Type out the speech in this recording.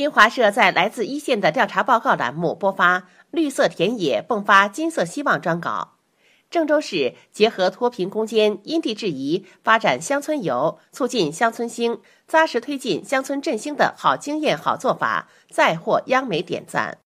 新华社在来自一线的调查报告栏目播发绿色田野迸发金色希望专稿。郑州市结合脱贫攻坚因地制宜发展乡村游促进乡村兴扎实推进乡村振兴的好经验好做法再获央媒点赞。